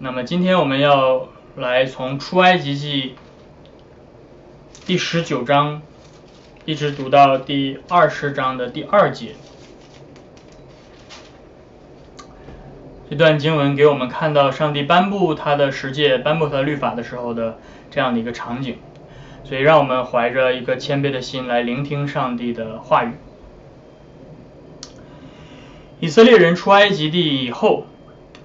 那么今天我们要来从出埃及记第十九章一直读到第二十章的第二节。这段经文给我们看到上帝颁布他的十诫、颁布他的律法的时候的这样的一个场景，所以让我们怀着一个谦卑的心来聆听上帝的话语。以色列人出埃及地以后，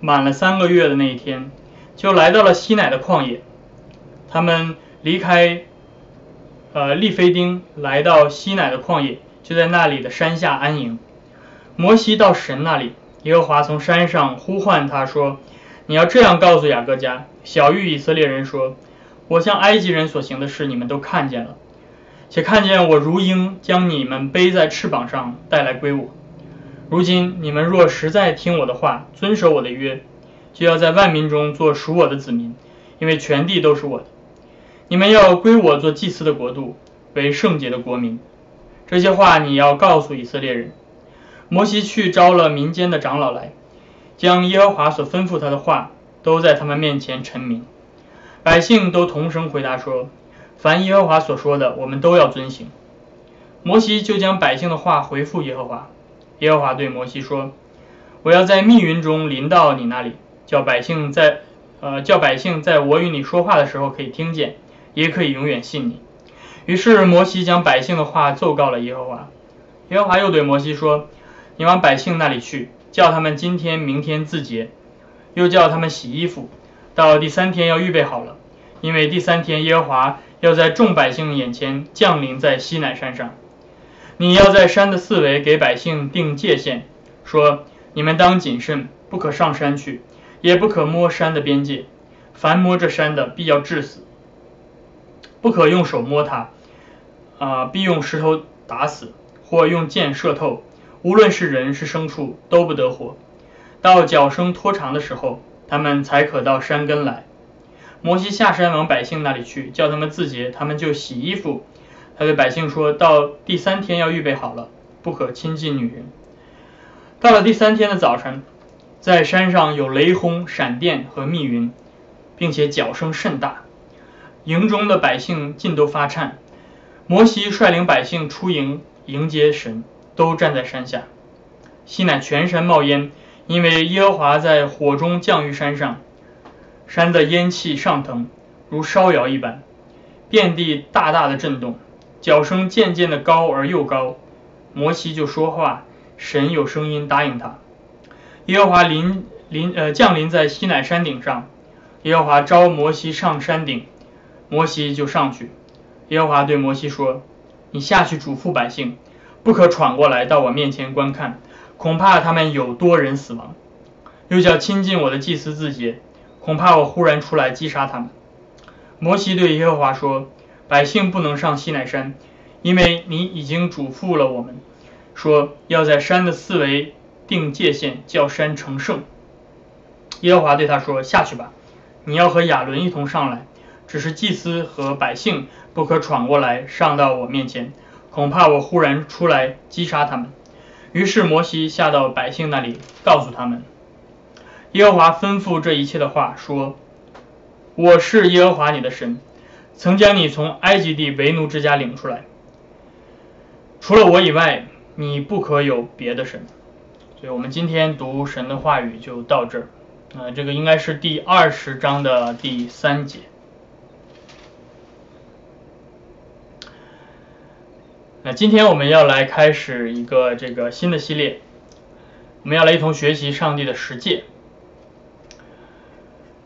满了三个月的那一天，就来到了西乃的旷野。他们离开呃利非丁，来到西乃的旷野，就在那里的山下安营。摩西到神那里。耶和华从山上呼唤他说：“你要这样告诉雅各家、小玉以色列人说：我向埃及人所行的事，你们都看见了，且看见我如鹰将你们背在翅膀上带来归我。如今你们若实在听我的话，遵守我的约，就要在万民中做属我的子民，因为全地都是我的。你们要归我做祭司的国度，为圣洁的国民。这些话你要告诉以色列人。”摩西去招了民间的长老来，将耶和华所吩咐他的话都在他们面前陈明。百姓都同声回答说：“凡耶和华所说的，我们都要遵行。”摩西就将百姓的话回复耶和华。耶和华对摩西说：“我要在密云中临到你那里，叫百姓在呃叫百姓在我与你说话的时候可以听见，也可以永远信你。”于是摩西将百姓的话奏告了耶和华。耶和华又对摩西说。你往百姓那里去，叫他们今天、明天自洁，又叫他们洗衣服，到第三天要预备好了，因为第三天耶和华要在众百姓眼前降临在西乃山上。你要在山的四围给百姓定界限，说：你们当谨慎，不可上山去，也不可摸山的边界，凡摸这山的，必要致死；不可用手摸它，啊，必用石头打死，或用箭射透。无论是人是牲畜，都不得活。到脚声拖长的时候，他们才可到山根来。摩西下山往百姓那里去，叫他们自洁，他们就洗衣服。他对百姓说：“到第三天要预备好了，不可亲近女人。”到了第三天的早晨，在山上有雷轰、闪电和密云，并且脚声甚大，营中的百姓尽都发颤。摩西率领百姓出营迎接神。都站在山下，西乃全山冒烟，因为耶和华在火中降于山上，山的烟气上腾，如烧窑一般，遍地大大的震动，脚声渐渐的高而又高。摩西就说话，神有声音答应他。耶和华临临呃降临在西乃山顶上，耶和华召摩西上山顶，摩西就上去。耶和华对摩西说：“你下去嘱咐百姓。”不可闯过来到我面前观看，恐怕他们有多人死亡。又叫亲近我的祭司自己，恐怕我忽然出来击杀他们。摩西对耶和华说：“百姓不能上西奈山，因为你已经嘱咐了我们，说要在山的四围定界限，叫山成圣。”耶和华对他说：“下去吧，你要和亚伦一同上来，只是祭司和百姓不可闯过来上到我面前。”恐怕我忽然出来击杀他们。于是摩西下到百姓那里，告诉他们：耶和华吩咐这一切的话，说：“我是耶和华你的神，曾将你从埃及地为奴之家领出来。除了我以外，你不可有别的神。”所以，我们今天读神的话语就到这儿。啊，这个应该是第二十章的第三节。那今天我们要来开始一个这个新的系列，我们要来一同学习上帝的十诫。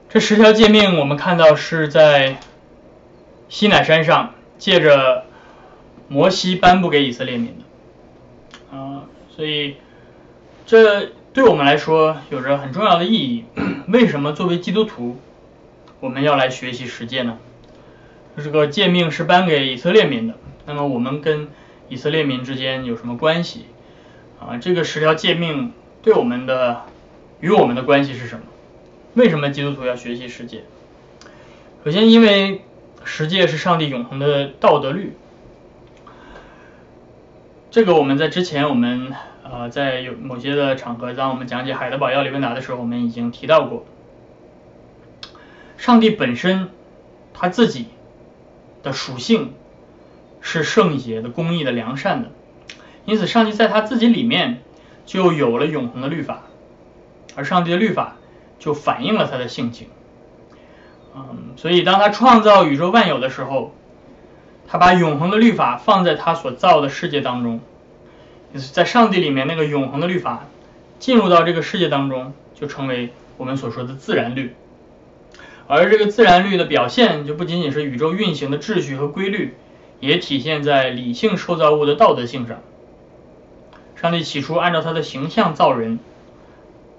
这十条诫命我们看到是在西乃山上借着摩西颁布给以色列民的，啊，所以这对我们来说有着很重要的意义。为什么作为基督徒我们要来学习十诫呢？这个诫命是颁给以色列民的，那么我们跟以色列民之间有什么关系？啊，这个十条诫命对我们的与我们的关系是什么？为什么基督徒要学习十诫？首先，因为十诫是上帝永恒的道德律。这个我们在之前我们呃在有某些的场合，当我们讲解海德堡要理问答的时候，我们已经提到过。上帝本身他自己的属性是圣洁的、公义的、良善的，因此上帝在他自己里面就有了永恒的律法，而上帝的律法就反映了他的性情。嗯，所以当他创造宇宙万有的时候，他把永恒的律法放在他所造的世界当中，在上帝里面那个永恒的律法进入到这个世界当中，就成为我们所说的自然律。而这个自然律的表现，就不仅仅是宇宙运行的秩序和规律，也体现在理性受造物的道德性上。上帝起初按照他的形象造人，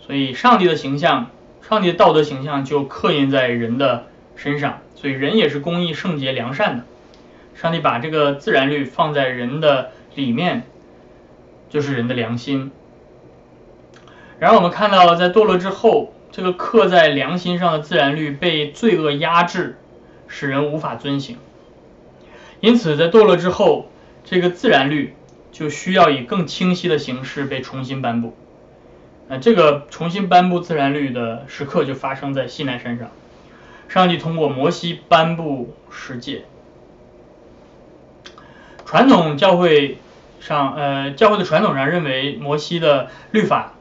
所以上帝的形象。上帝的道德形象就刻印在人的身上，所以人也是公义、圣洁、良善的。上帝把这个自然律放在人的里面，就是人的良心。然后我们看到，在堕落之后，这个刻在良心上的自然律被罪恶压制，使人无法遵行。因此，在堕落之后，这个自然律就需要以更清晰的形式被重新颁布。那这个重新颁布自然律的时刻就发生在西南山上，上帝通过摩西颁布十诫。传统教会上，呃，教会的传统上认为摩西的律法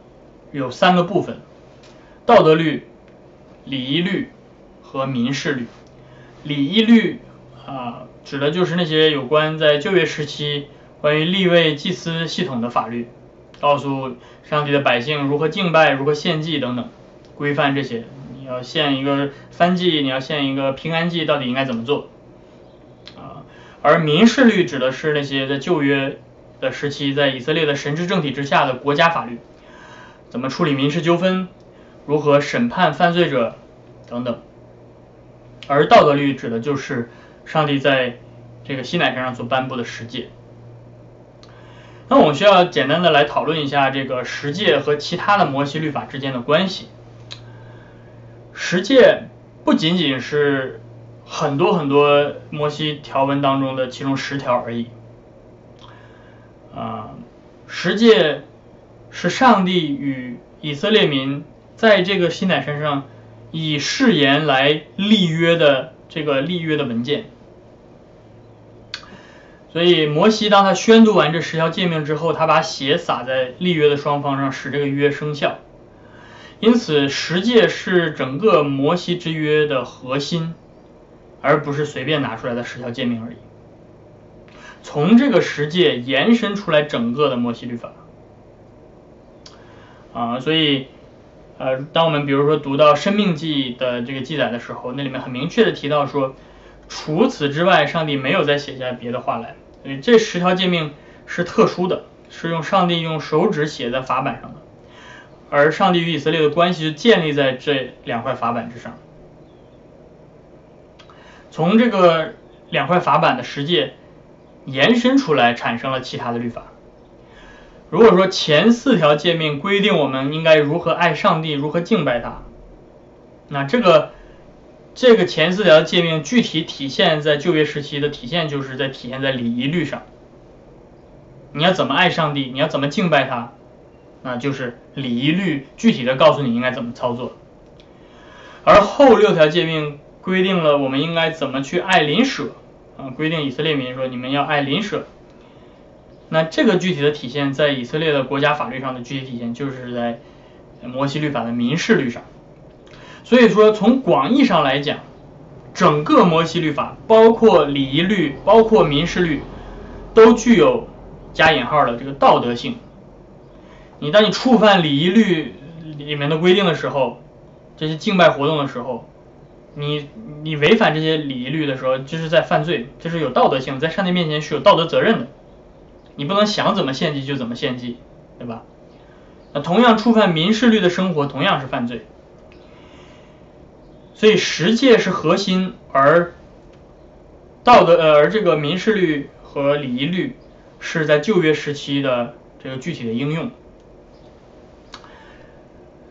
有三个部分：道德律、礼仪律和民事律。礼仪律啊，指的就是那些有关在旧约时期关于立位祭司系统的法律。告诉上帝的百姓如何敬拜、如何献祭等等，规范这些。你要献一个燔祭，你要献一个平安祭，到底应该怎么做？啊，而民事律指的是那些在旧约的时期，在以色列的神之政体之下的国家法律，怎么处理民事纠纷，如何审判犯罪者等等。而道德律指的就是上帝在这个西乃山上所颁布的十诫。那我们需要简单的来讨论一下这个十诫和其他的摩西律法之间的关系。十诫不仅仅是很多很多摩西条文当中的其中十条而已，啊，十诫是上帝与以色列民在这个西乃山上以誓言来立约的这个立约的文件。所以摩西当他宣读完这十条诫命之后，他把血洒在立约的双方上，使这个约生效。因此，十诫是整个摩西之约的核心，而不是随便拿出来的十条诫命而已。从这个十诫延伸出来整个的摩西律法。啊，所以，呃，当我们比如说读到生命记的这个记载的时候，那里面很明确的提到说，除此之外，上帝没有再写下别的话来。所以这十条诫命是特殊的，是用上帝用手指写在法板上的，而上帝与以色列的关系是建立在这两块法板之上。从这个两块法板的十诫延伸出来，产生了其他的律法。如果说前四条诫命规定我们应该如何爱上帝，如何敬拜他，那这个。这个前四条诫命具体体现在旧约时期的体现，就是在体现在礼仪律上。你要怎么爱上帝，你要怎么敬拜他，那就是礼仪律具体的告诉你应该怎么操作。而后六条诫命规定了我们应该怎么去爱邻舍，啊，规定以色列民说你们要爱邻舍。那这个具体的体现在以色列的国家法律上的具体体现，就是在摩西律法的民事律上。所以说，从广义上来讲，整个摩西律法，包括礼仪律，包括民事律，都具有加引号的这个道德性。你当你触犯礼仪律里面的规定的时候，这些敬拜活动的时候，你你违反这些礼仪律的时候，就是在犯罪，这是有道德性，在上帝面前是有道德责任的。你不能想怎么献祭就怎么献祭，对吧？那同样触犯民事律的生活，同样是犯罪。所以十诫是核心，而道德呃，而这个民事律和礼仪律是在旧约时期的这个具体的应用。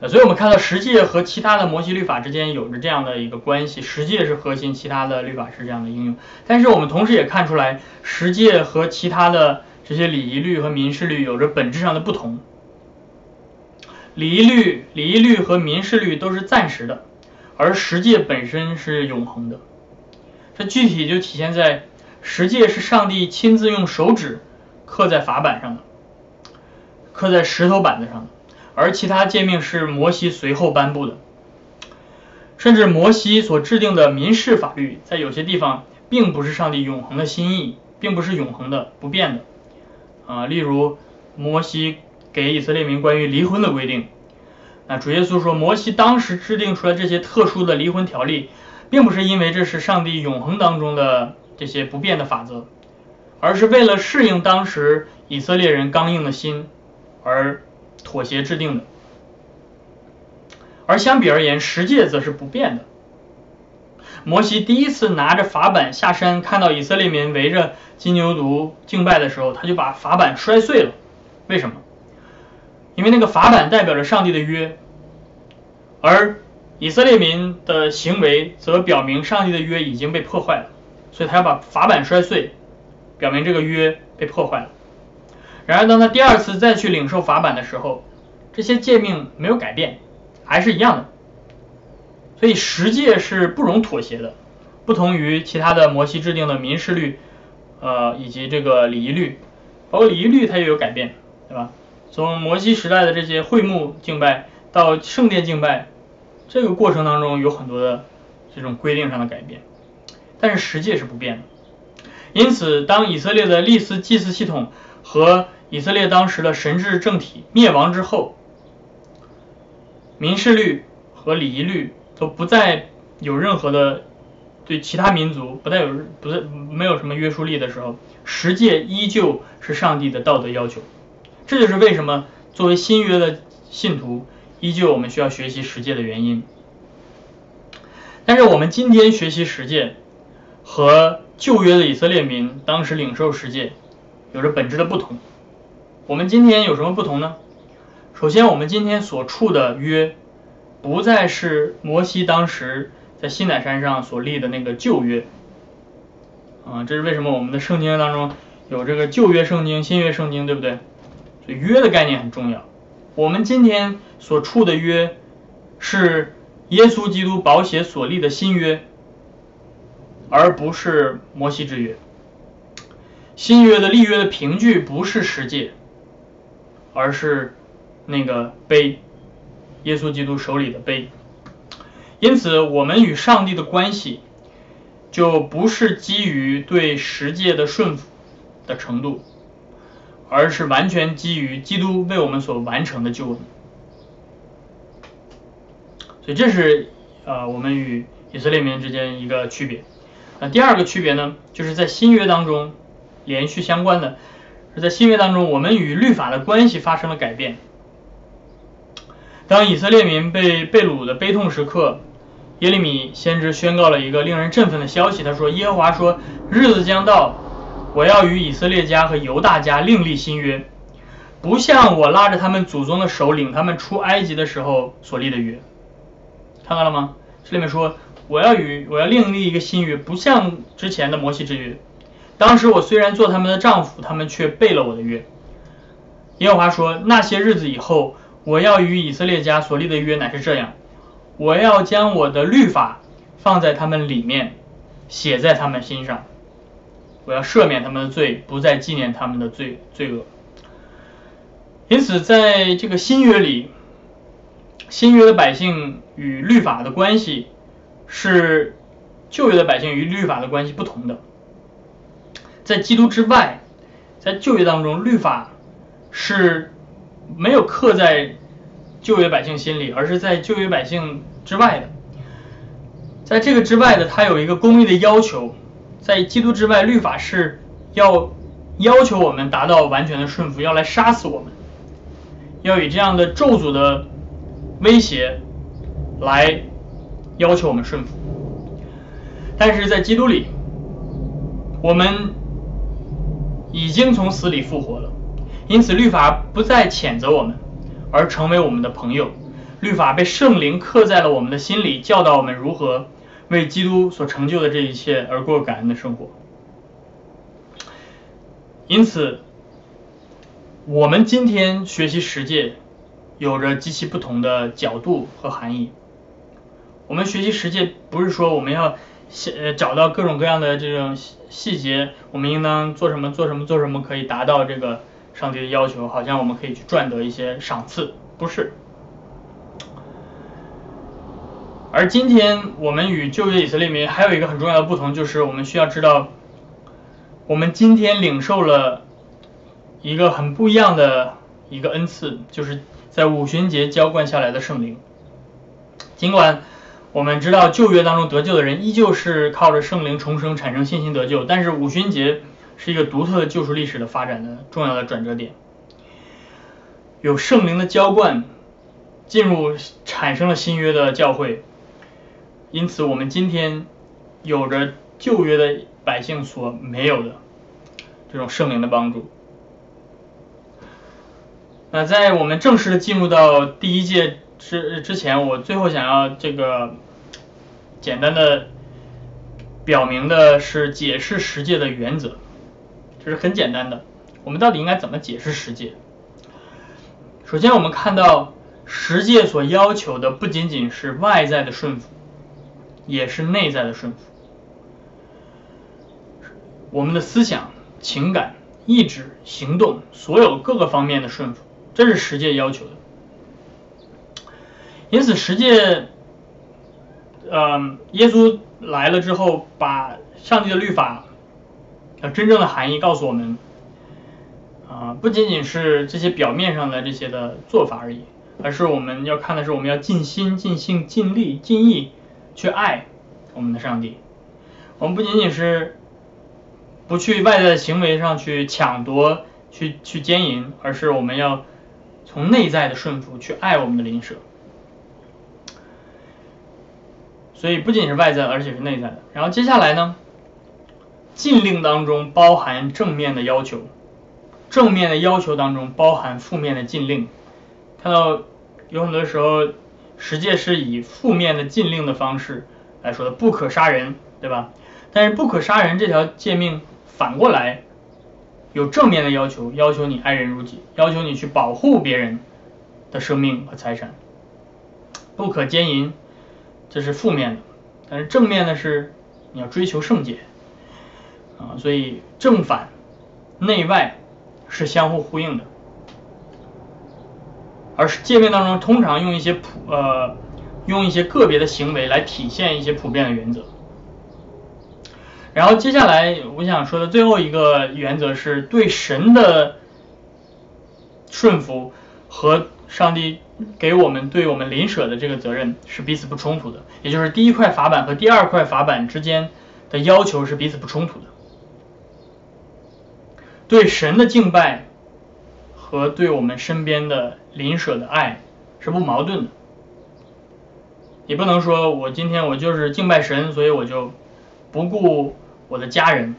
所以我们看到十诫和其他的摩西律法之间有着这样的一个关系，十诫是核心，其他的律法是这样的应用。但是我们同时也看出来，十诫和其他的这些礼仪律和民事律有着本质上的不同。礼仪律、礼仪律和民事律都是暂时的。而十诫本身是永恒的。这具体就体现在十诫是上帝亲自用手指刻在法板上的，刻在石头板子上的，而其他诫命是摩西随后颁布的。甚至摩西所制定的民事法律，在有些地方并不是上帝永恒的心意，并不是永恒的、不变的。啊，例如摩西给以色列民关于离婚的规定，主耶稣说，摩西当时制定出来这些特殊的离婚条例，并不是因为这是上帝永恒当中的这些不变的法则，而是为了适应当时以色列人刚硬的心而妥协制定的。而相比而言，十诫则是不变的。摩西第一次拿着法板下山，看到以色列民围着金牛犊敬拜的时候，他就把法板摔碎了。为什么？因为那个法板代表着上帝的约，而以色列民的行为则表明上帝的约已经被破坏了，所以他要把法板摔碎，表明这个约被破坏了。然而，当他第二次再去领受法板的时候，这些诫命没有改变。还是一样的，所以十诫是不容妥协的，不同于其他的摩西制定的民事律，呃，以及这个礼仪律，包括礼仪律它也有改变，对吧？从摩西时代的这些会幕敬拜到圣殿敬拜，这个过程当中有很多的这种规定上的改变，但是十诫是不变的。因此，当以色列的历斯祭祀系统和以色列当时的神治政体灭亡之后，民事律和礼仪律都不再有任何的对其他民族不再有不再没有什么约束力的时候，十诫依旧是上帝的道德要求。这就是为什么作为新约的信徒，依旧我们需要学习十诫的原因。但是我们今天学习十诫和旧约的以色列民当时领受十诫有着本质的不同。我们今天有什么不同呢？首先，我们今天所处的约，不再是摩西当时在西乃山上所立的那个旧约，啊，这是为什么我们的圣经当中有这个旧约圣经、新约圣经，对不对？所以约的概念很重要。我们今天所处的约，是耶稣基督宝血所立的新约，而不是摩西之约。新约的立约的凭据不是十诫，而是。那个碑，耶稣基督手里的碑，因此我们与上帝的关系就不是基于对十诫的顺服的程度，而是完全基于基督为我们所完成的救恩。所以这是呃我们与以色列民之间一个区别。那第二个区别呢，就是在新约当中连续相关的，是在新约当中我们与律法的关系发生了改变。当以色列民被被掳的悲痛时刻，耶利米先知宣告了一个令人振奋的消息。他说：“耶和华说，日子将到，我要与以色列家和犹大家另立新约，不像我拉着他们祖宗的手领他们出埃及的时候所立的约。”看到了吗？这里面说：“我要与我要另立一个新约，不像之前的摩西之约。当时我虽然做他们的丈夫，他们却背了我的约。”耶和华说：“那些日子以后。”我要与以色列家所立的约乃是这样：我要将我的律法放在他们里面，写在他们心上。我要赦免他们的罪，不再纪念他们的罪罪恶。因此，在这个新约里，新约的百姓与律法的关系是旧约的百姓与律法的关系不同的。在基督之外，在旧约当中，律法是。没有刻在旧约百姓心里，而是在旧约百姓之外的。在这个之外的，它有一个公义的要求。在基督之外，律法是要要求我们达到完全的顺服，要来杀死我们，要以这样的咒诅的威胁来要求我们顺服。但是在基督里，我们已经从死里复活了。因此，律法不再谴责我们，而成为我们的朋友。律法被圣灵刻在了我们的心里，教导我们如何为基督所成就的这一切而过感恩的生活。因此，我们今天学习十诫，有着极其不同的角度和含义。我们学习十诫不是说我们要呃找到各种各样的这种细节，我们应当做什么做什么做什么可以达到这个上帝的要求，好像我们可以去赚得一些赏赐，不是。而今天我们与旧约以色列民还有一个很重要的不同，就是我们需要知道，我们今天领受了一个很不一样的一个恩赐，就是在五旬节浇灌下来的圣灵。尽管我们知道旧约当中得救的人依旧是靠着圣灵重生产生信心得救，但是五旬节是一个独特的救赎历史的发展的重要的转折点，有圣灵的浇灌进入产生了新约的教会。因此，我们今天有着旧约的百姓所没有的这种圣灵的帮助。那在我们正式的进入到第一届之之前，我最后想要这个简单的表明的是解释十诫的原则，这是很简单的。我们到底应该怎么解释十诫？首先，我们看到十诫所要求的不仅仅是外在的顺服。也是内在的顺服，我们的思想、情感、意志、行动，所有各个方面的顺服，这是十诫要求的。因此，十诫，呃，耶稣来了之后，把上帝的律法，呃，真正的含义告诉我们，啊，不仅仅是这些表面上的这些的做法而已，而是我们要看的是，我们要尽心、尽性、尽力、尽意。去爱我们的上帝，我们不仅仅是不去外在的行为上去抢夺、去去奸淫，而是我们要从内在的顺服去爱我们的邻舍。所以不仅是外在的，而且是内在的。然后接下来呢，禁令当中包含正面的要求，正面的要求当中包含负面的禁令。看到有很多时候。实际是以负面的禁令的方式来说的，不可杀人，对吧？但是不可杀人这条诫命反过来有正面的要求，要求你爱人如己，要求你去保护别人的生命和财产。不可奸淫，这是负面的，但是正面的是你要追求圣洁啊，所以正反内外是相互呼应的。而是界面当中通常用一些普呃用一些个别的行为来体现一些普遍的原则。然后接下来我想说的最后一个原则是对神的顺服和上帝给我们对我们邻舍的这个责任是彼此不冲突的，也就是第一块法板和第二块法板之间的要求是彼此不冲突的。对神的敬拜。和对我们身边的邻舍的爱是不矛盾的，你不能说我今天我就是敬拜神，所以我就不顾我的家人，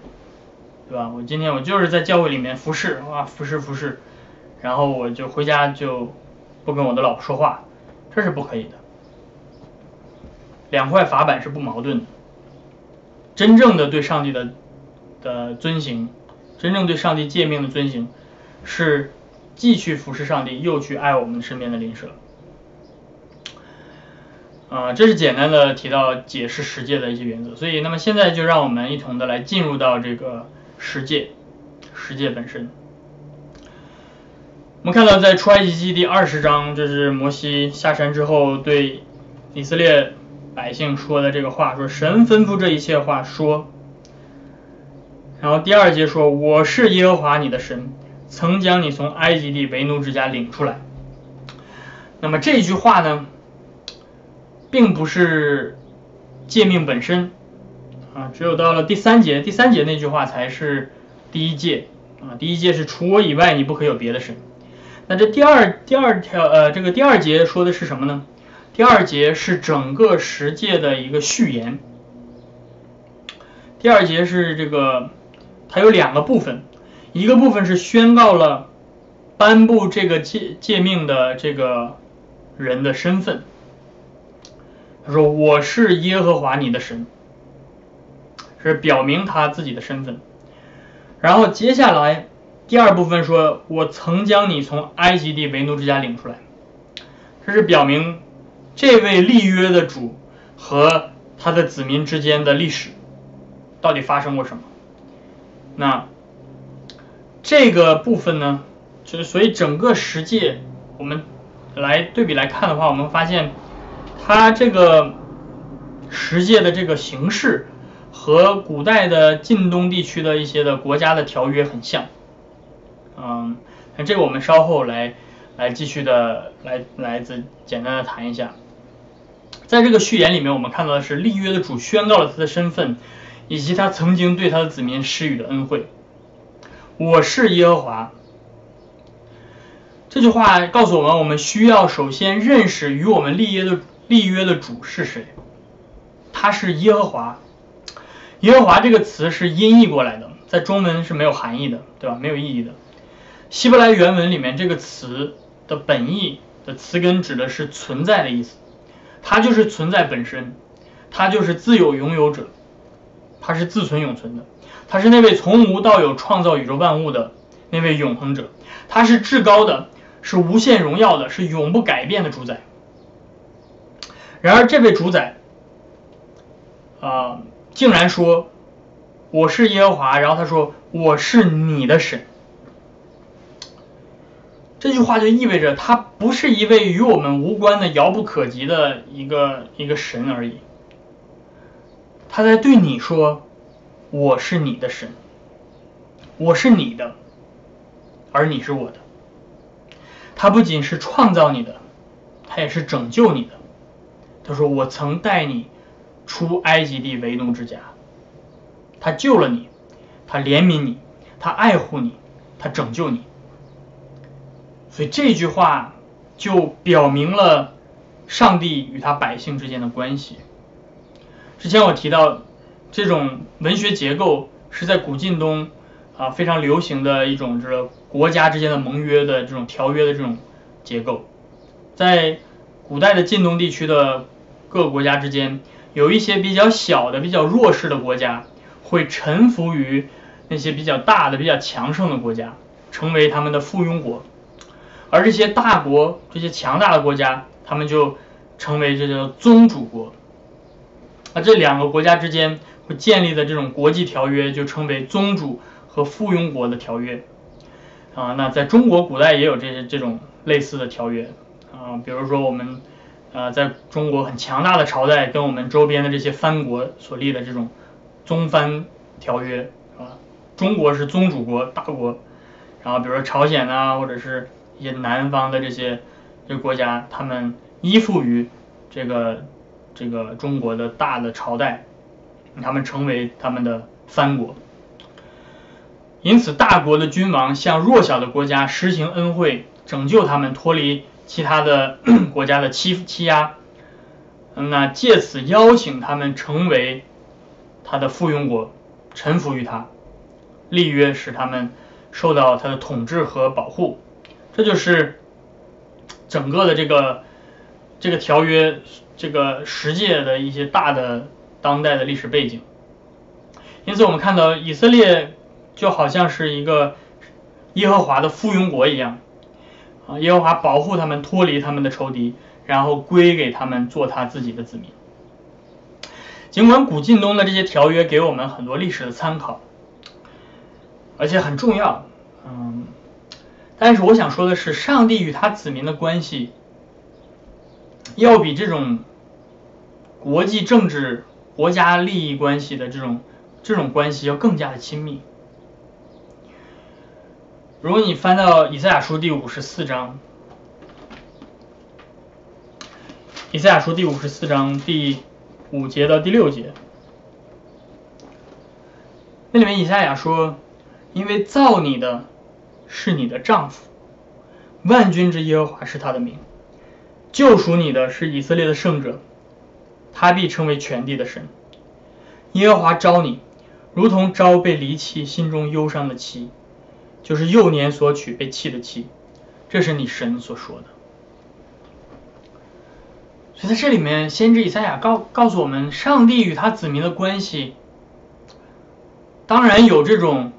对吧？我今天我就是在教会里面服侍，哇，服侍服侍，然后我就回家就不跟我的老婆说话，这是不可以的。两块法板是不矛盾的，真正的对上帝的的遵行，真正对上帝诫命的遵行是。既去服侍上帝，又去爱我们身边的邻舍，啊，这是简单的提到解释十诫的一些原则。所以，那么现在就让我们一同的来进入到这个十诫，十诫本身。我们看到在出埃及记第二十章，这是摩西下山之后对以色列百姓说的这个话，说神吩咐这一切话说。然后第二节说，我是耶和华你的神。曾将你从埃及地为奴之家领出来。那么这句话呢，并不是诫命本身啊，只有到了第三节，第三节那句话才是第一诫啊。第一诫是除我以外，你不可有别的神。那这第二第二条呃，这个第二节说的是什么呢？第二节是整个十诫的一个序言。第二节是这个，它有两个部分。一个部分是宣告了颁布这个诫诫命的这个人的身份，他说我是耶和华你的神，是表明他自己的身份。然后接下来第二部分说，我曾将你从埃及地为奴之家领出来，这是表明这位立约的主和他的子民之间的历史到底发生过什么。那这个部分呢，就是所以整个十诫我们来对比来看的话，我们发现它这个十诫的这个形式和古代的晋东地区的一些的国家的条约很像。嗯，那这个我们稍后来来继续的来来自简单的谈一下。在这个序言里面，我们看到的是立约的主宣告了他的身份，以及他曾经对他的子民施予的恩惠。我是耶和华。这句话告诉我们，我们需要首先认识与我们立约的立约的主是谁。他是耶和华。耶和华这个词是音译过来的，在中文是没有含义的，对吧？没有意义的。希伯来原文里面这个词的本意的词根指的是存在的意思，它就是存在本身，它就是自有拥有者，它是自存永存的，它是那位从无到有创造宇宙万物的那位永恒者，他是至高的，是无限荣耀的，是永不改变的主宰。然而这位主宰啊，竟然说我是耶和华，然后他说我是你的神。这句话就意味着他不是一位与我们无关的遥不可及的一个一个神而已。他在对你说：“我是你的神，我是你的，而你是我的。”他不仅是创造你的，他也是拯救你的。他说：“我曾带你出埃及地为奴之家。”他救了你，他怜悯你，他爱护你，他拯救你。所以这句话就表明了上帝与他百姓之间的关系。之前我提到，这种文学结构是在古晋东啊非常流行的一种，就是国家之间的盟约的这种条约的这种结构。在古代的晋东地区的各国家之间，有一些比较小的、比较弱势的国家会臣服于那些比较大的、比较强盛的国家，成为他们的附庸国。而这些大国、这些强大的国家，他们就成为这叫宗主国。那这两个国家之间会建立的这种国际条约，就称为宗主和附庸国的条约。啊，那在中国古代也有这些这种类似的条约。啊，比如说我们呃在中国很强大的朝代跟我们周边的这些藩国所立的这种宗藩条约，啊，中国是宗主国大国，然后比如说朝鲜啊，或者是。一些南方的这些这个国家，他们依附于这个这个中国的大的朝代，他们成为他们的藩国。因此，大国的君王向弱小的国家施行恩惠，拯救他们脱离其他的 国家的欺欺压，那借此邀请他们成为他的附庸国，臣服于他，立约使他们受到他的统治和保护。这就是整个的这个这个条约，这个十诫的一些大的当代的历史背景。因此，我们看到以色列就好像是一个耶和华的附庸国一样，啊，耶和华保护他们脱离他们的仇敌，然后归给他们做他自己的子民。尽管古晋东的这些条约给我们很多历史的参考，而且很重要，嗯。但是我想说的是，上帝与他子民的关系，要比这种国际政治、国家利益关系的这种这种关系要更加的亲密。如果你翻到以赛亚书第五十四章，以赛亚书第五十四章第五节到第六节，那里面以赛亚说：“因为造你的。”是你的丈夫，万军之耶和华是他的名，救赎你的是以色列的圣者，他必称为全地的神。耶和华招你，如同招被离弃、心中忧伤的妻，就是幼年所娶被弃的妻，这是你神所说的。所以在这里面，先知以赛亚告告诉我们，上帝与他子民的关系，当然有这种。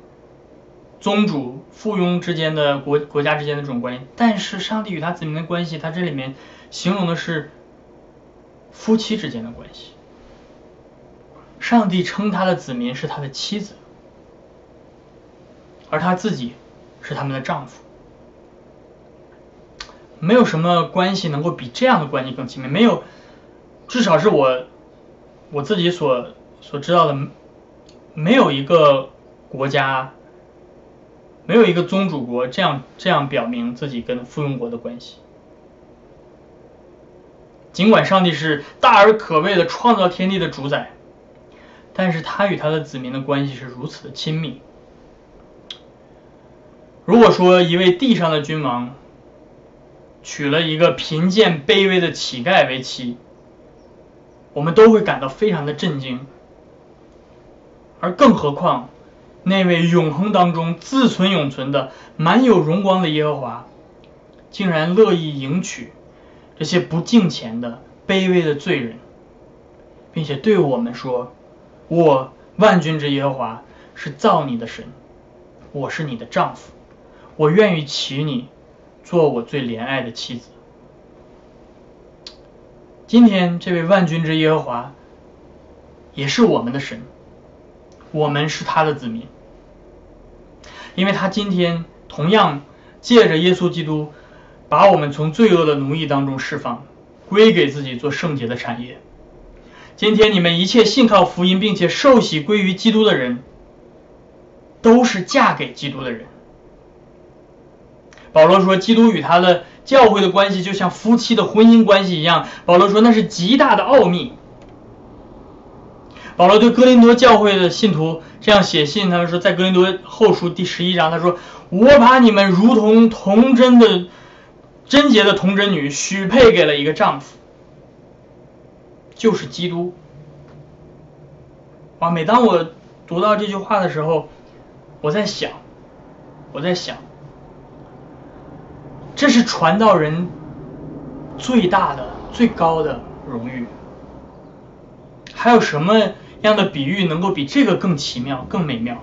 宗主附庸之间的国国家之间的这种关系，但是上帝与他子民的关系，他这里面形容的是夫妻之间的关系。上帝称他的子民是他的妻子，而他自己是他们的丈夫。没有什么关系能够比这样的关系更亲密，没有，至少是我我自己所所知道的，没有一个国家，没有一个宗主国这样这样表明自己跟附庸国的关系。尽管上帝是大而可畏的创造天地的主宰，但是他与他的子民的关系是如此的亲密。如果说一位地上的君王，娶了一个贫贱卑微的乞丐为妻，我们都会感到非常的震惊。而更何况，那位永恒当中自存永存的满有荣光的耶和华，竟然乐意迎娶这些不敬虔的卑微的罪人，并且对我们说：“我万军之耶和华是造你的神，我是你的丈夫，我愿意娶你。”做我最怜爱的妻子。今天这位万军之耶和华也是我们的神，我们是他的子民，因为他今天同样借着耶稣基督，把我们从罪恶的奴役当中释放，归给自己做圣洁的产业。今天你们一切信靠福音并且受洗归于基督的人，都是嫁给基督的人。保罗说，基督与他的教会的关系就像夫妻的婚姻关系一样。保罗说，那是极大的奥秘。保罗对哥林多教会的信徒这样写信，他们说，在哥林多后书第十一章，他说：“我把你们如同童贞的贞洁的童贞女许配给了一个丈夫，就是基督。”啊，每当我读到这句话的时候，我在想，我在想。这是传道人最大的、最高的荣誉。还有什么样的比喻能够比这个更奇妙、更美妙？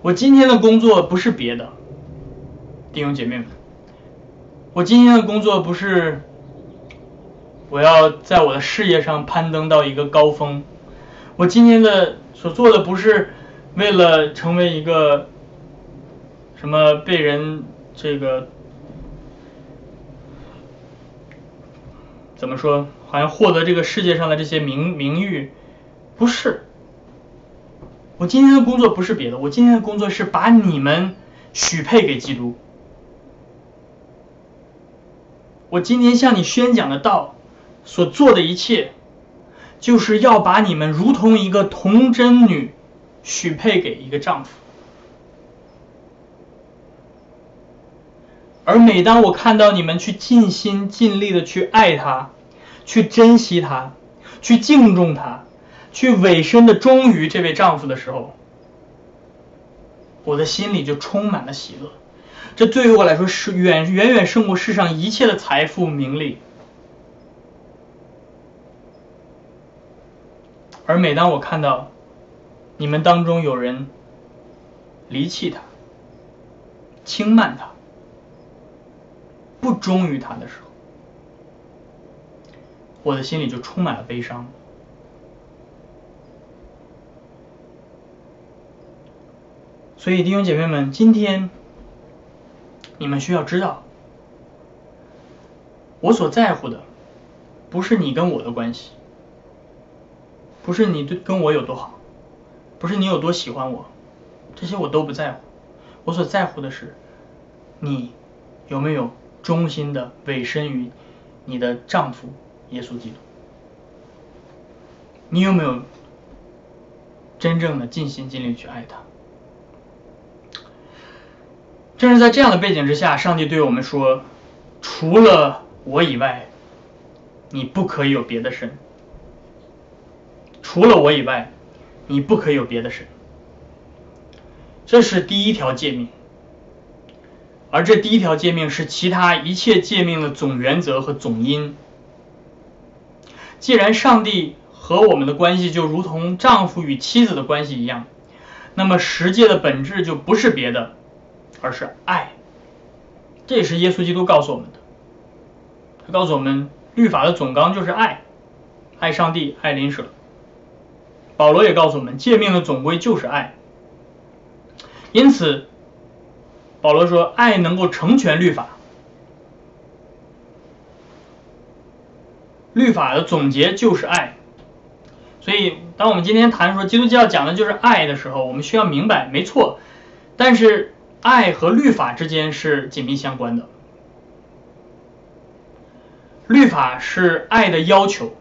我今天的工作不是别的，弟兄姐妹们，我今天的工作不是我要在我的事业上攀登到一个高峰，我今天的所做的不是为了成为一个什么被人。这个怎么说？好像获得这个世界上的这些名名誉，不是。我今天的工作不是别的，我今天的工作是把你们许配给基督。我今天向你宣讲的道，所做的一切，就是要把你们如同一个童贞女许配给一个丈夫。而每当我看到你们去尽心尽力的去爱他，去珍惜他，去敬重他，去委身的忠于这位丈夫的时候，我的心里就充满了喜乐。这对于我来说是远远远胜过世上一切的财富名利。而每当我看到你们当中有人离弃他、轻慢他，不忠于他的时候，我的心里就充满了悲伤。所以弟兄姐妹们，今天你们需要知道，我所在乎的不是你跟我的关系，不是你对跟我有多好，不是你有多喜欢我，这些我都不在乎。我所在乎的是你有没有。忠心的委身于你的丈夫耶稣基督，你有没有真正的尽心尽力去爱他？正是在这样的背景之下，上帝对我们说：“除了我以外，你不可以有别的神。除了我以外，你不可以有别的神。”这是第一条诫命。而这第一条诫命是其他一切诫命的总原则和总因。既然上帝和我们的关系就如同丈夫与妻子的关系一样，那么十诫的本质就不是别的，而是爱。这也是耶稣基督告诉我们的。他告诉我们，律法的总纲就是爱，爱上帝，爱邻舍。保罗也告诉我们，诫命的总归就是爱。因此，保罗说，爱能够成全律法。律法的总结就是爱。所以，当我们今天谈说基督教讲的就是爱的时候，我们需要明白，没错。但是，爱和律法之间是紧密相关的。律法是爱的要求，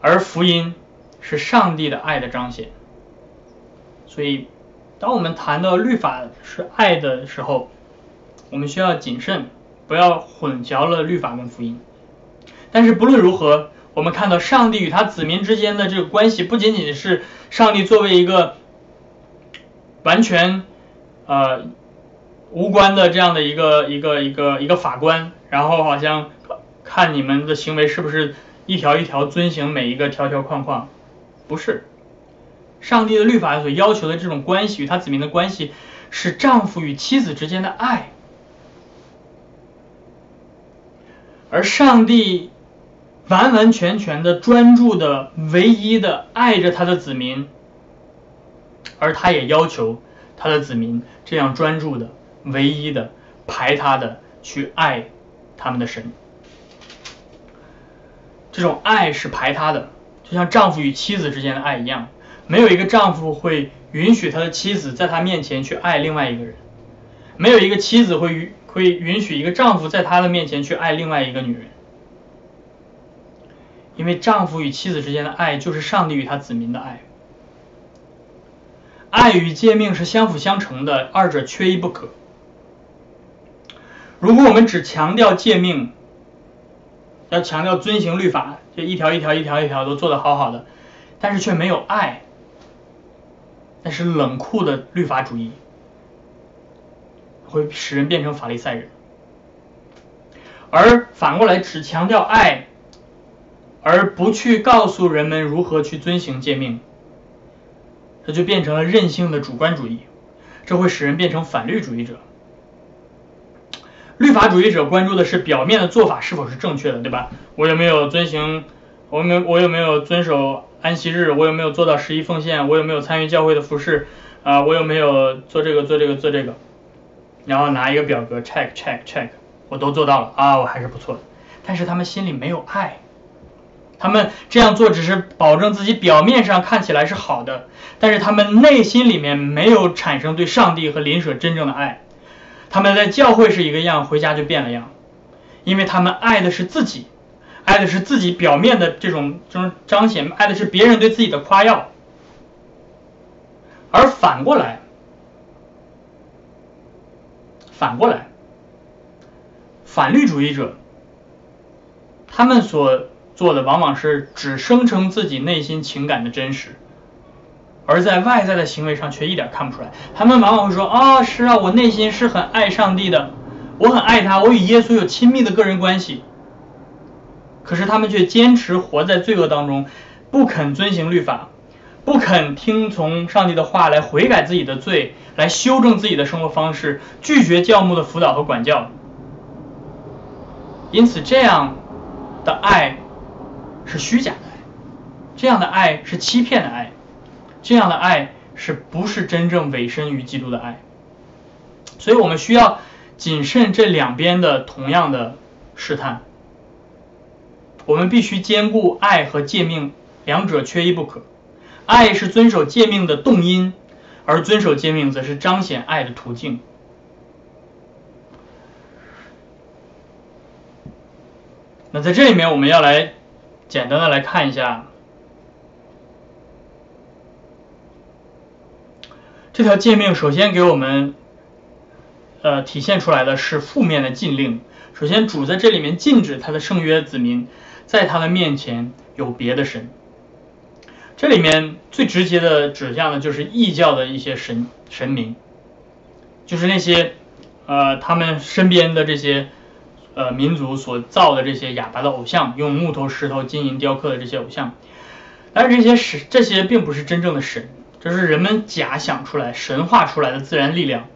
而福音是上帝的爱的彰显。所以，当我们谈到律法是爱的时候，我们需要谨慎，不要混淆了律法跟福音。但是不论如何，我们看到上帝与他子民之间的这个关系，不仅仅是上帝作为一个完全呃。无关的这样的一个一个一个一个法官，然后好像看你们的行为是不是一条一条遵行每一个条条框框，不是。上帝的律法所要求的这种关系与他子民的关系，是丈夫与妻子之间的爱，而上帝完完全全的专注的唯一的爱着他的子民，而他也要求他的子民这样专注的。唯一的排他的去爱他们的神，这种爱是排他的，就像丈夫与妻子之间的爱一样，没有一个丈夫会允许他的妻子在他面前去爱另外一个人，没有一个妻子会允会允许一个丈夫在他的面前去爱另外一个女人，因为丈夫与妻子之间的爱就是上帝与他子民的爱，爱与诫命是相辅相成的，二者缺一不可。如果我们只强调诫命，要强调遵行律法，就一条一条一条一条都做得好好的，但是却没有爱，那是冷酷的律法主义，会使人变成法利赛人；而反过来只强调爱，而不去告诉人们如何去遵行诫命，这就变成了任性的主观主义，这会使人变成反律主义者。律法主义者关注的是表面的做法是否是正确的，对吧？我有没有遵行？我没有我有没有遵守安息日？我有没有做到十一奉献？我有没有参与教会的服饰？啊，我有没有做这个做这个做这个？然后拿一个表格 check check check，我都做到了啊，我还是不错的。但是他们心里没有爱，他们这样做只是保证自己表面上看起来是好的，但是他们内心里面没有产生对上帝和邻舍真正的爱。他们在教会是一个样，回家就变了样，因为他们爱的是自己，爱的是自己表面的这种这种彰显，爱的是别人对自己的夸耀，而反过来，反过来，反律主义者，他们所做的往往是只声称自己内心情感的真实。而在外在的行为上却一点看不出来，他们往往会说啊，是啊，我内心是很爱上帝的，我很爱他，我与耶稣有亲密的个人关系。可是他们却坚持活在罪恶当中，不肯遵行律法，不肯听从上帝的话来悔改自己的罪，来修正自己的生活方式，拒绝教牧的辅导和管教。因此，这样的爱是虚假的爱，这样的爱是欺骗的爱。这样的爱是不是真正委身于基督的爱？所以我们需要谨慎这两边的同样的试探。我们必须兼顾爱和诫命，两者缺一不可。爱是遵守诫命的动因，而遵守诫命则是彰显爱的途径。那在这里面，我们要来简单的来看一下。这条诫命首先给我们，呃，体现出来的是负面的禁令。首先，主在这里面禁止他的圣约子民在他的面前有别的神。这里面最直接的指向的就是异教的一些神神明，就是那些呃他们身边的这些呃民族所造的这些哑巴的偶像，用木头、石头、金银雕刻的这些偶像。但是这些是这些并不是真正的神。这是人们假想出来、神化出来的自然力量。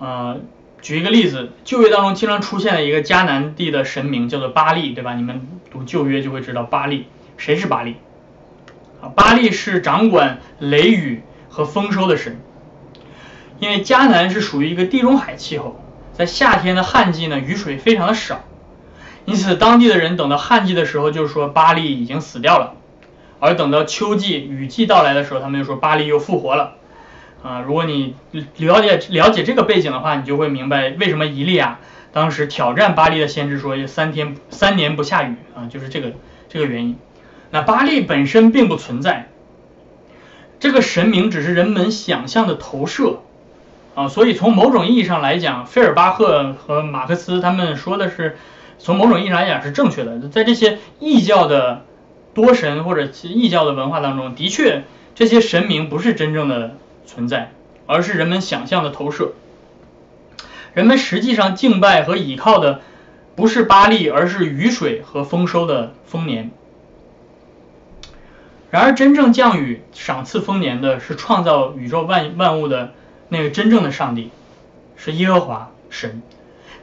呃，举一个例子，旧约当中经常出现的一个迦南地的神明叫做巴利，对吧？你们读旧约就会知道巴利谁是巴利？啊，巴利是掌管雷雨和丰收的神。因为迦南是属于一个地中海气候，在夏天的旱季呢，雨水非常的少，因此当地的人等到旱季的时候，就说巴利已经死掉了。而等到秋季雨季到来的时候，他们就说巴利又复活了，啊，如果你了解了解这个背景的话，你就会明白为什么伊利亚当时挑战巴黎的先知说三天三年不下雨啊，就是这个这个原因。那巴黎本身并不存在，这个神明只是人们想象的投射啊，所以从某种意义上来讲，费尔巴赫和马克思他们说的是，从某种意义上来讲是正确的，在这些异教的。多神或者异教的文化当中，的确这些神明不是真正的存在，而是人们想象的投射。人们实际上敬拜和倚靠的不是巴利，而是雨水和丰收的丰年。然而，真正降雨、赏赐丰年的是创造宇宙万万物的那个真正的上帝，是耶和华神。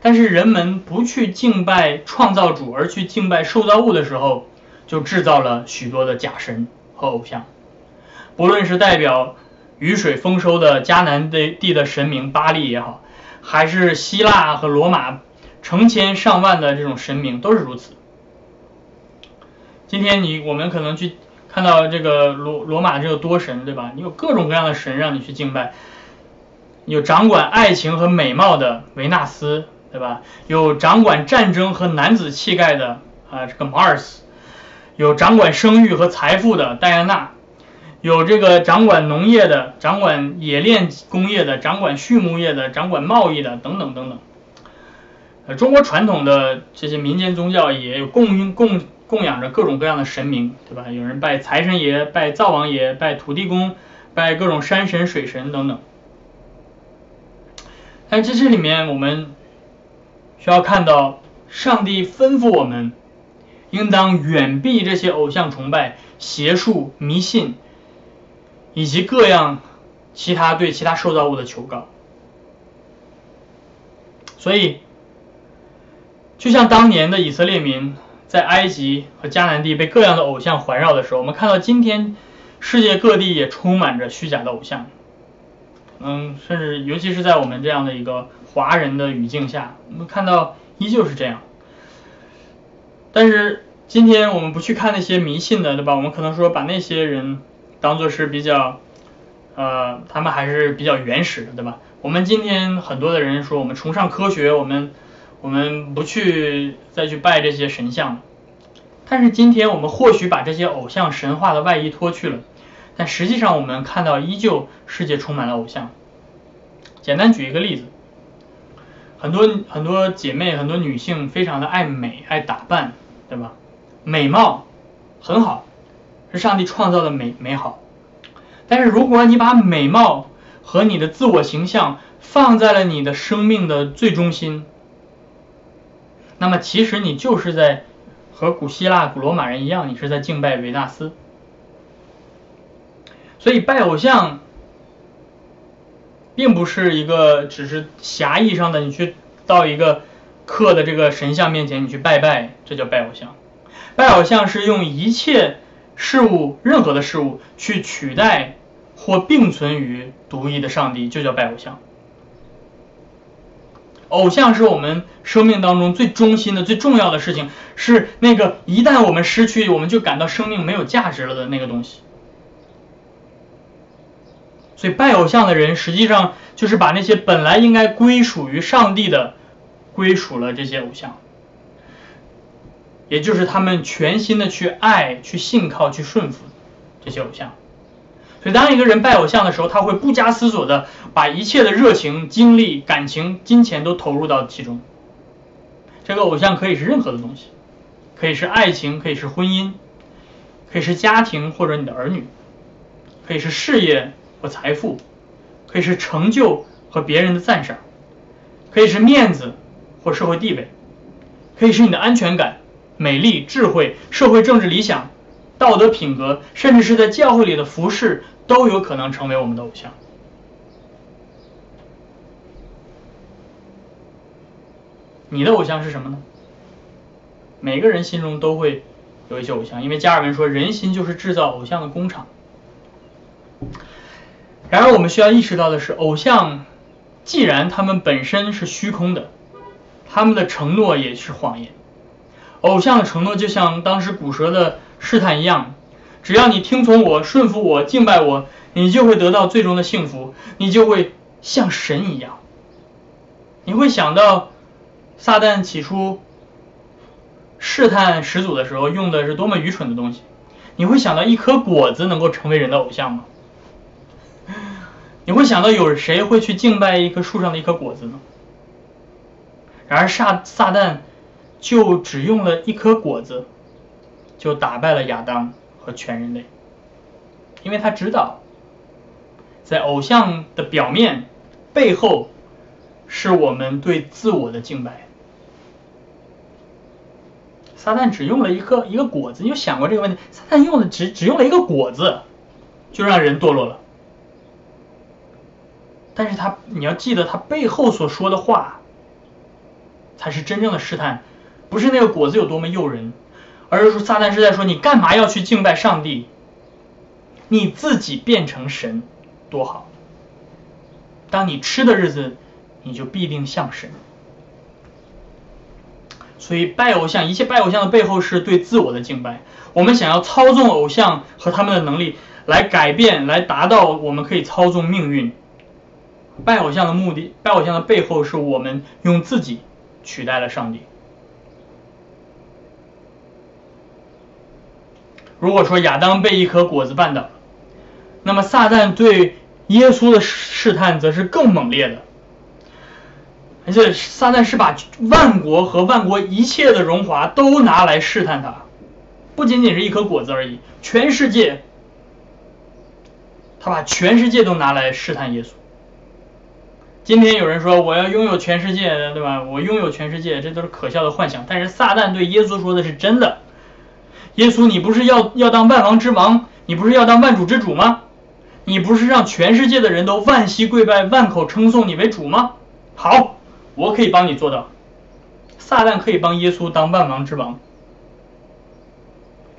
但是，人们不去敬拜创造主，而去敬拜受造物的时候，就制造了许多的假神和偶像，不论是代表雨水丰收的迦南的地的神明巴利也好，还是希腊和罗马成千上万的这种神明都是如此。今天你我们可能去看到这个罗罗马这个多神，对吧？你有各种各样的神让你去敬拜，有掌管爱情和美貌的维纳斯，对吧？有掌管战争和男子气概的啊这个马尔斯。有掌管生育和财富的戴安娜，有这个掌管农业的、掌管冶炼工业的、掌管畜牧业的、掌管贸易的等等等等。呃，中国传统的这些民间宗教也有供应供供养着各种各样的神明，对吧？有人拜财神爷、拜灶王爷、拜土地公、拜各种山神、水神等等。但这这里面我们需要看到，上帝吩咐我们。应当远避这些偶像崇拜、邪术、迷信，以及各样其他对其他受造物的求告。所以，就像当年的以色列民在埃及和迦南地被各样的偶像环绕的时候，我们看到今天世界各地也充满着虚假的偶像。嗯，甚至尤其是在我们这样的一个华人的语境下，我们看到依旧是这样。但是今天我们不去看那些迷信的，对吧？我们可能说把那些人当做是比较，呃，他们还是比较原始的，对吧？我们今天很多的人说我们崇尚科学，我们我们不去再去拜这些神像。但是今天我们或许把这些偶像神话的外衣脱去了，但实际上我们看到依旧世界充满了偶像。简单举一个例子。很多很多姐妹，很多女性非常的爱美，爱打扮，对吧？美貌很好，是上帝创造的美美好。但是如果你把美貌和你的自我形象放在了你的生命的最中心，那么其实你就是在和古希腊、古罗马人一样，你是在敬拜维纳斯。所以拜偶像。并不是一个只是狭义上的，你去到一个刻的这个神像面前，你去拜拜，这叫拜偶像。拜偶像是用一切事物、任何的事物去取代或并存于独一的上帝，就叫拜偶像。偶像是我们生命当中最中心的、最重要的事情，是那个一旦我们失去，我们就感到生命没有价值了的那个东西。所以拜偶像的人，实际上就是把那些本来应该归属于上帝的，归属了这些偶像，也就是他们全心的去爱、去信靠、去顺服这些偶像。所以当一个人拜偶像的时候，他会不加思索的把一切的热情、精力、感情、金钱都投入到其中。这个偶像可以是任何的东西，可以是爱情，可以是婚姻，可以是家庭或者你的儿女，可以是事业。和财富，可以是成就和别人的赞赏，可以是面子或社会地位，可以是你的安全感、美丽、智慧、社会政治理想、道德品格，甚至是在教会里的服饰，都有可能成为我们的偶像。你的偶像是什么呢？每个人心中都会有一些偶像，因为加尔文说人心就是制造偶像的工厂。然而我们需要意识到的是，偶像既然他们本身是虚空的，他们的承诺也是谎言。偶像的承诺就像当时古蛇的试探一样，只要你听从我、顺服我、敬拜我，你就会得到最终的幸福，你就会像神一样。你会想到撒旦起初试探始祖的时候用的是多么愚蠢的东西？你会想到一颗果子能够成为人的偶像吗？你会想到有谁会去敬拜一棵树上的一颗果子呢？然而撒撒旦就只用了一颗果子，就打败了亚当和全人类，因为他知道，在偶像的表面背后，是我们对自我的敬拜。撒旦只用了一颗一个果子，你有想过这个问题？撒旦用的只只用了一个果子，就让人堕落了。但是他，你要记得他背后所说的话，才是真正的试探，不是那个果子有多么诱人，而是说撒旦是在说你干嘛要去敬拜上帝？你自己变成神多好。当你吃的日子，你就必定像神。所以拜偶像，一切拜偶像的背后是对自我的敬拜。我们想要操纵偶像和他们的能力来改变，来达到我们可以操纵命运。拜偶像的目的，拜偶像的背后是我们用自己取代了上帝。如果说亚当被一颗果子绊倒，那么撒旦对耶稣的试探则是更猛烈的。而且撒旦是把万国和万国一切的荣华都拿来试探他，不仅仅是一颗果子而已，全世界，他把全世界都拿来试探耶稣。今天有人说我要拥有全世界，对吧？我拥有全世界，这都是可笑的幻想。但是撒旦对耶稣说的是真的。耶稣，你不是要要当万王之王，你不是要当万主之主吗？你不是让全世界的人都万膝跪拜、万口称颂你为主吗？好，我可以帮你做到。撒旦可以帮耶稣当万王之王。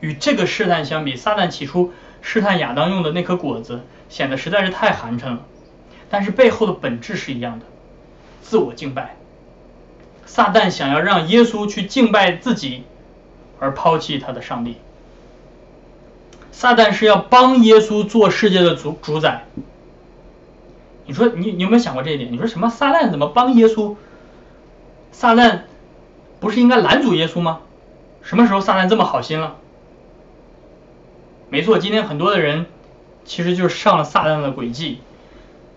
与这个试探相比，撒旦起初试探亚当用的那颗果子，显得实在是太寒碜了。但是背后的本质是一样的，自我敬拜。撒旦想要让耶稣去敬拜自己，而抛弃他的上帝。撒旦是要帮耶稣做世界的主主宰。你说你你有没有想过这一点？你说什么？撒旦怎么帮耶稣？撒旦不是应该拦阻耶稣吗？什么时候撒旦这么好心了？没错，今天很多的人其实就是上了撒旦的诡计。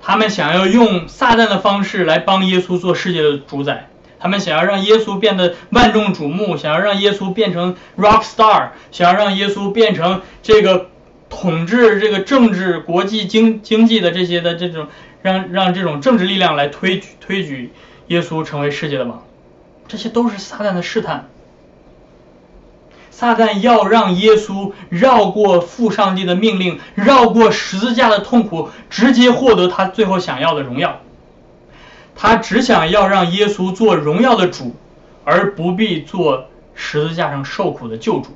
他们想要用撒旦的方式来帮耶稣做世界的主宰，他们想要让耶稣变得万众瞩目，想要让耶稣变成 rock star，想要让耶稣变成这个统治这个政治、国际经经济的这些的这种，让让这种政治力量来推举推举耶稣成为世界的王，这些都是撒旦的试探。撒旦要让耶稣绕过父上帝的命令，绕过十字架的痛苦，直接获得他最后想要的荣耀。他只想要让耶稣做荣耀的主，而不必做十字架上受苦的救主。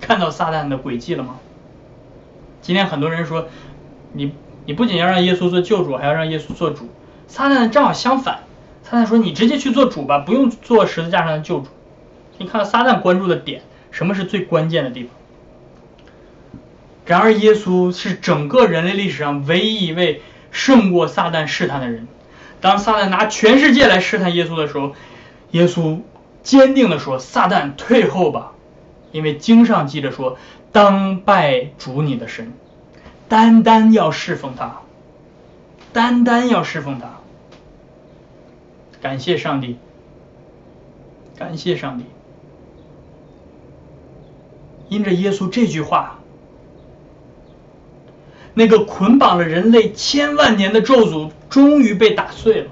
看到撒旦的诡计了吗？今天很多人说，你你不仅要让耶稣做救主，还要让耶稣做主。撒旦正好相反，撒旦说你直接去做主吧，不用做十字架上的救主。你看到撒旦关注的点，什么是最关键的地方？然而，耶稣是整个人类历史上唯一一位胜过撒旦试探的人。当撒旦拿全世界来试探耶稣的时候，耶稣坚定地说：“撒旦，退后吧，因为经上记着说，当拜主你的神，单单要侍奉他，单单要侍奉他。”感谢上帝，感谢上帝。因着耶稣这句话，那个捆绑了人类千万年的咒诅终于被打碎了，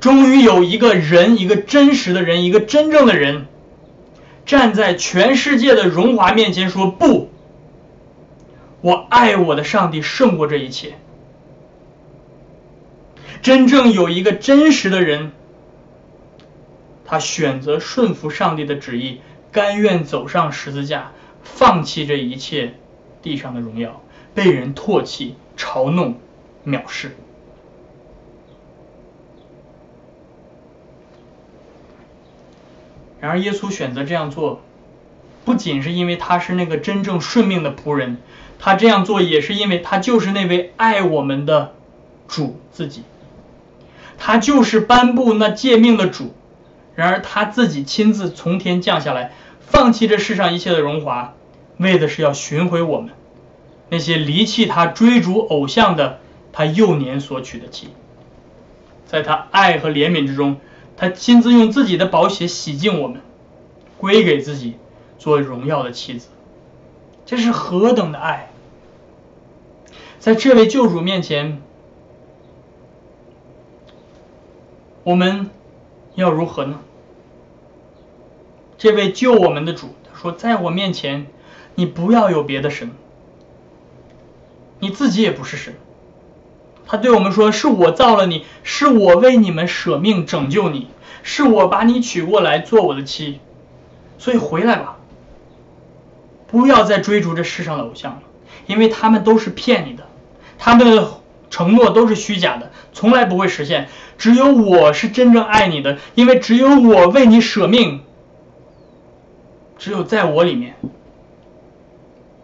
终于有一个人，一个真实的人，一个真正的人，站在全世界的荣华面前说：“不，我爱我的上帝胜过这一切。”真正有一个真实的人，他选择顺服上帝的旨意。甘愿走上十字架，放弃这一切地上的荣耀，被人唾弃、嘲弄、藐视。然而，耶稣选择这样做，不仅是因为他是那个真正顺命的仆人，他这样做也是因为他就是那位爱我们的主自己，他就是颁布那诫命的主。然而，他自己亲自从天降下来，放弃这世上一切的荣华，为的是要寻回我们那些离弃他、追逐偶像的他幼年所娶的妻，在他爱和怜悯之中。他亲自用自己的宝血洗净我们，归给自己做荣耀的妻子，这是何等的爱！在这位救主面前，我们要如何呢？这位救我们的主他说：“在我面前，你不要有别的神，你自己也不是神。”他对我们说：“是我造了你，是我为你们舍命拯救你，是我把你娶过来做我的妻，所以回来吧，不要再追逐这世上的偶像了，因为他们都是骗你的，他们的承诺都是虚假的，从来不会实现。只有我是真正爱你的，因为只有我为你舍命，只有在我里面，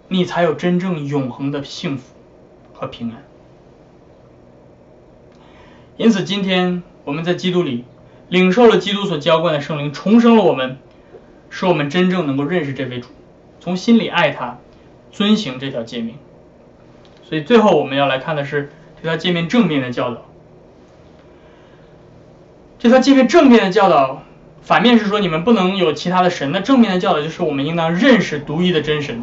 你才有真正永恒的幸福和平安。”因此，今天我们在基督里领受了基督所浇灌的圣灵，重生了我们，使我们真正能够认识这位主，从心里爱他，遵行这条诫命。所以，最后我们要来看的是这条诫命正面的教导。这条诫命正面的教导，反面是说你们不能有其他的神。那正面的教导就是我们应当认识独一的真神。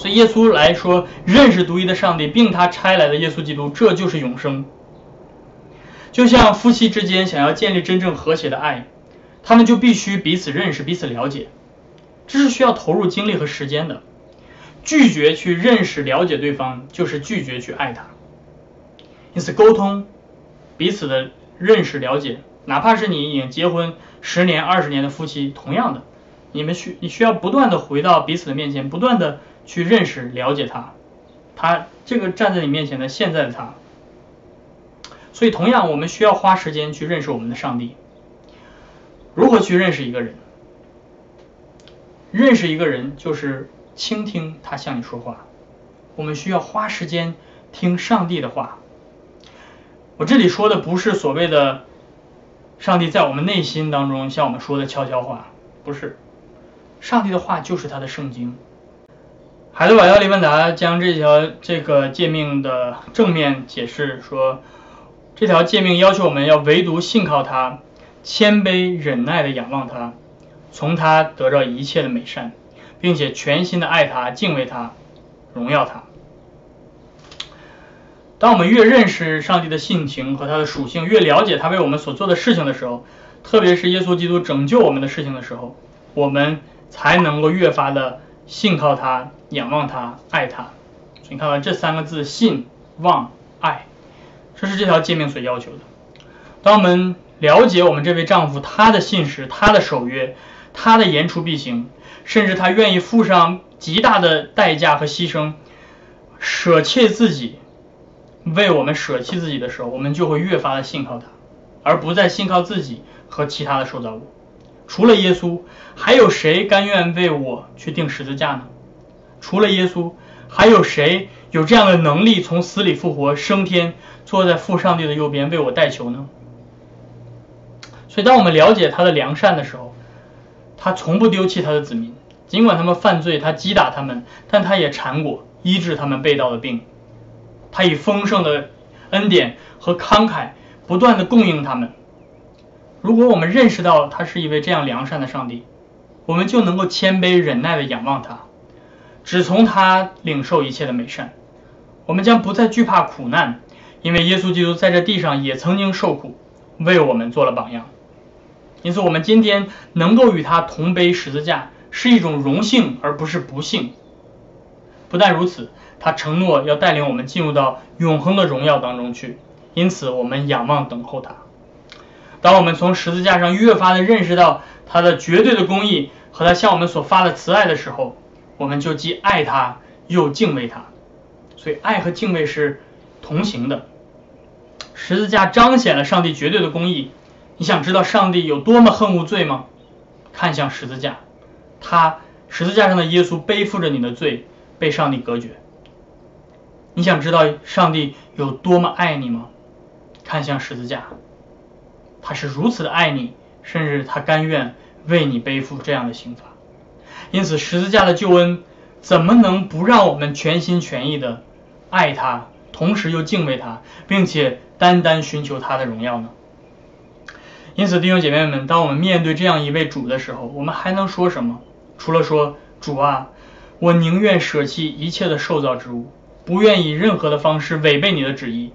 所以，耶稣来说，认识独一的上帝，并他差来的耶稣基督，这就是永生。就像夫妻之间想要建立真正和谐的爱，他们就必须彼此认识、彼此了解，这是需要投入精力和时间的。拒绝去认识、了解对方，就是拒绝去爱他。因此，沟通、彼此的认识、了解，哪怕是你已经结婚十年、二十年的夫妻，同样的，你们需你需要不断的回到彼此的面前，不断的去认识、了解他，他这个站在你面前的现在的他。所以，同样，我们需要花时间去认识我们的上帝。如何去认识一个人？认识一个人就是倾听他向你说话。我们需要花时间听上帝的话。我这里说的不是所谓的上帝在我们内心当中向我们说的悄悄话，不是。上帝的话就是他的圣经。海德堡要利问达将这条这个诫命的正面解释说。这条诫命要求我们要唯独信靠他，谦卑忍耐的仰望他，从他得到一切的美善，并且全心的爱他、敬畏他、荣耀他。当我们越认识上帝的性情和他的属性，越了解他为我们所做的事情的时候，特别是耶稣基督拯救我们的事情的时候，我们才能够越发的信靠他、仰望他、爱他。所以你看看这三个字：信、望、爱。这是这条诫命所要求的。当我们了解我们这位丈夫他的信实、他的守约、他的言出必行，甚至他愿意付上极大的代价和牺牲，舍弃自己，为我们舍弃自己的时候，我们就会越发的信靠他，而不再信靠自己和其他的受造物。除了耶稣，还有谁甘愿为我去钉十字架呢？除了耶稣，还有谁有这样的能力从死里复活、升天？坐在父上帝的右边为我代求呢。所以，当我们了解他的良善的时候，他从不丢弃他的子民，尽管他们犯罪，他击打他们，但他也缠果医治他们被盗的病。他以丰盛的恩典和慷慨不断的供应他们。如果我们认识到他是一位这样良善的上帝，我们就能够谦卑忍耐的仰望他，只从他领受一切的美善。我们将不再惧怕苦难。因为耶稣基督在这地上也曾经受苦，为我们做了榜样，因此我们今天能够与他同背十字架是一种荣幸，而不是不幸。不但如此，他承诺要带领我们进入到永恒的荣耀当中去，因此我们仰望等候他。当我们从十字架上越发的认识到他的绝对的公义和他向我们所发的慈爱的时候，我们就既爱他又敬畏他。所以，爱和敬畏是同行的。十字架彰显了上帝绝对的公义。你想知道上帝有多么恨恶罪吗？看向十字架，他十字架上的耶稣背负着你的罪，被上帝隔绝。你想知道上帝有多么爱你吗？看向十字架，他是如此的爱你，甚至他甘愿为你背负这样的刑罚。因此，十字架的救恩怎么能不让我们全心全意的爱他，同时又敬畏他，并且单单寻求他的荣耀呢？因此，弟兄姐妹们，当我们面对这样一位主的时候，我们还能说什么？除了说：“主啊，我宁愿舍弃一切的受造之物，不愿以任何的方式违背你的旨意，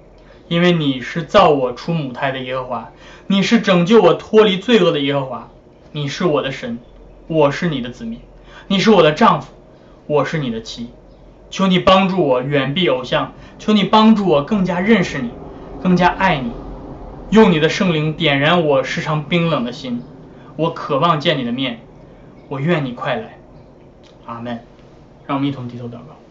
因为你是造我出母胎的耶和华，你是拯救我脱离罪恶的耶和华，你是我的神，我是你的子民，你是我的丈夫，我是你的妻。求你帮助我远避偶像，求你帮助我更加认识你，更加爱你。”用你的圣灵点燃我时常冰冷的心，我渴望见你的面，我愿你快来，阿门。让我们一同低头祷告。